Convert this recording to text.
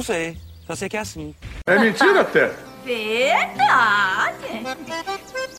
Não sei. Só sei que é assim. É mentira até. Verdade.